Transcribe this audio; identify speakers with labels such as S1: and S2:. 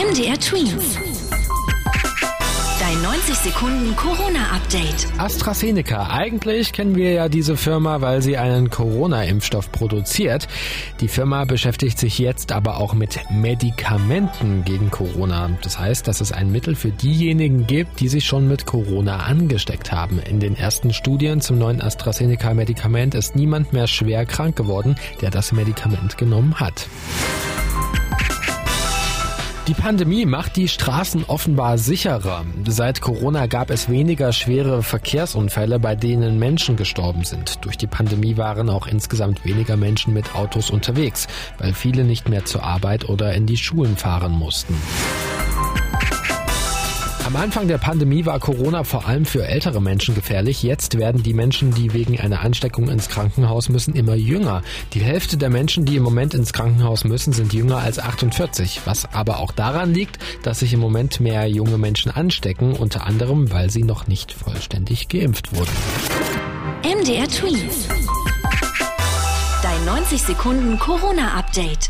S1: MDR Twins. Dein 90 Sekunden Corona-Update.
S2: AstraZeneca. Eigentlich kennen wir ja diese Firma, weil sie einen Corona-Impfstoff produziert. Die Firma beschäftigt sich jetzt aber auch mit Medikamenten gegen Corona. Das heißt, dass es ein Mittel für diejenigen gibt, die sich schon mit Corona angesteckt haben. In den ersten Studien zum neuen AstraZeneca-Medikament ist niemand mehr schwer krank geworden, der das Medikament genommen hat. Die Pandemie macht die Straßen offenbar sicherer. Seit Corona gab es weniger schwere Verkehrsunfälle, bei denen Menschen gestorben sind. Durch die Pandemie waren auch insgesamt weniger Menschen mit Autos unterwegs, weil viele nicht mehr zur Arbeit oder in die Schulen fahren mussten. Am Anfang der Pandemie war Corona vor allem für ältere Menschen gefährlich. Jetzt werden die Menschen, die wegen einer Ansteckung ins Krankenhaus müssen, immer jünger. Die Hälfte der Menschen, die im Moment ins Krankenhaus müssen, sind jünger als 48. Was aber auch daran liegt, dass sich im Moment mehr junge Menschen anstecken, unter anderem, weil sie noch nicht vollständig geimpft wurden.
S1: MDR Tweets. Dein 90 Sekunden Corona-Update.